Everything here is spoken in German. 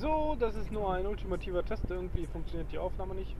So, das ist nur ein ultimativer Test. Irgendwie funktioniert die Aufnahme nicht.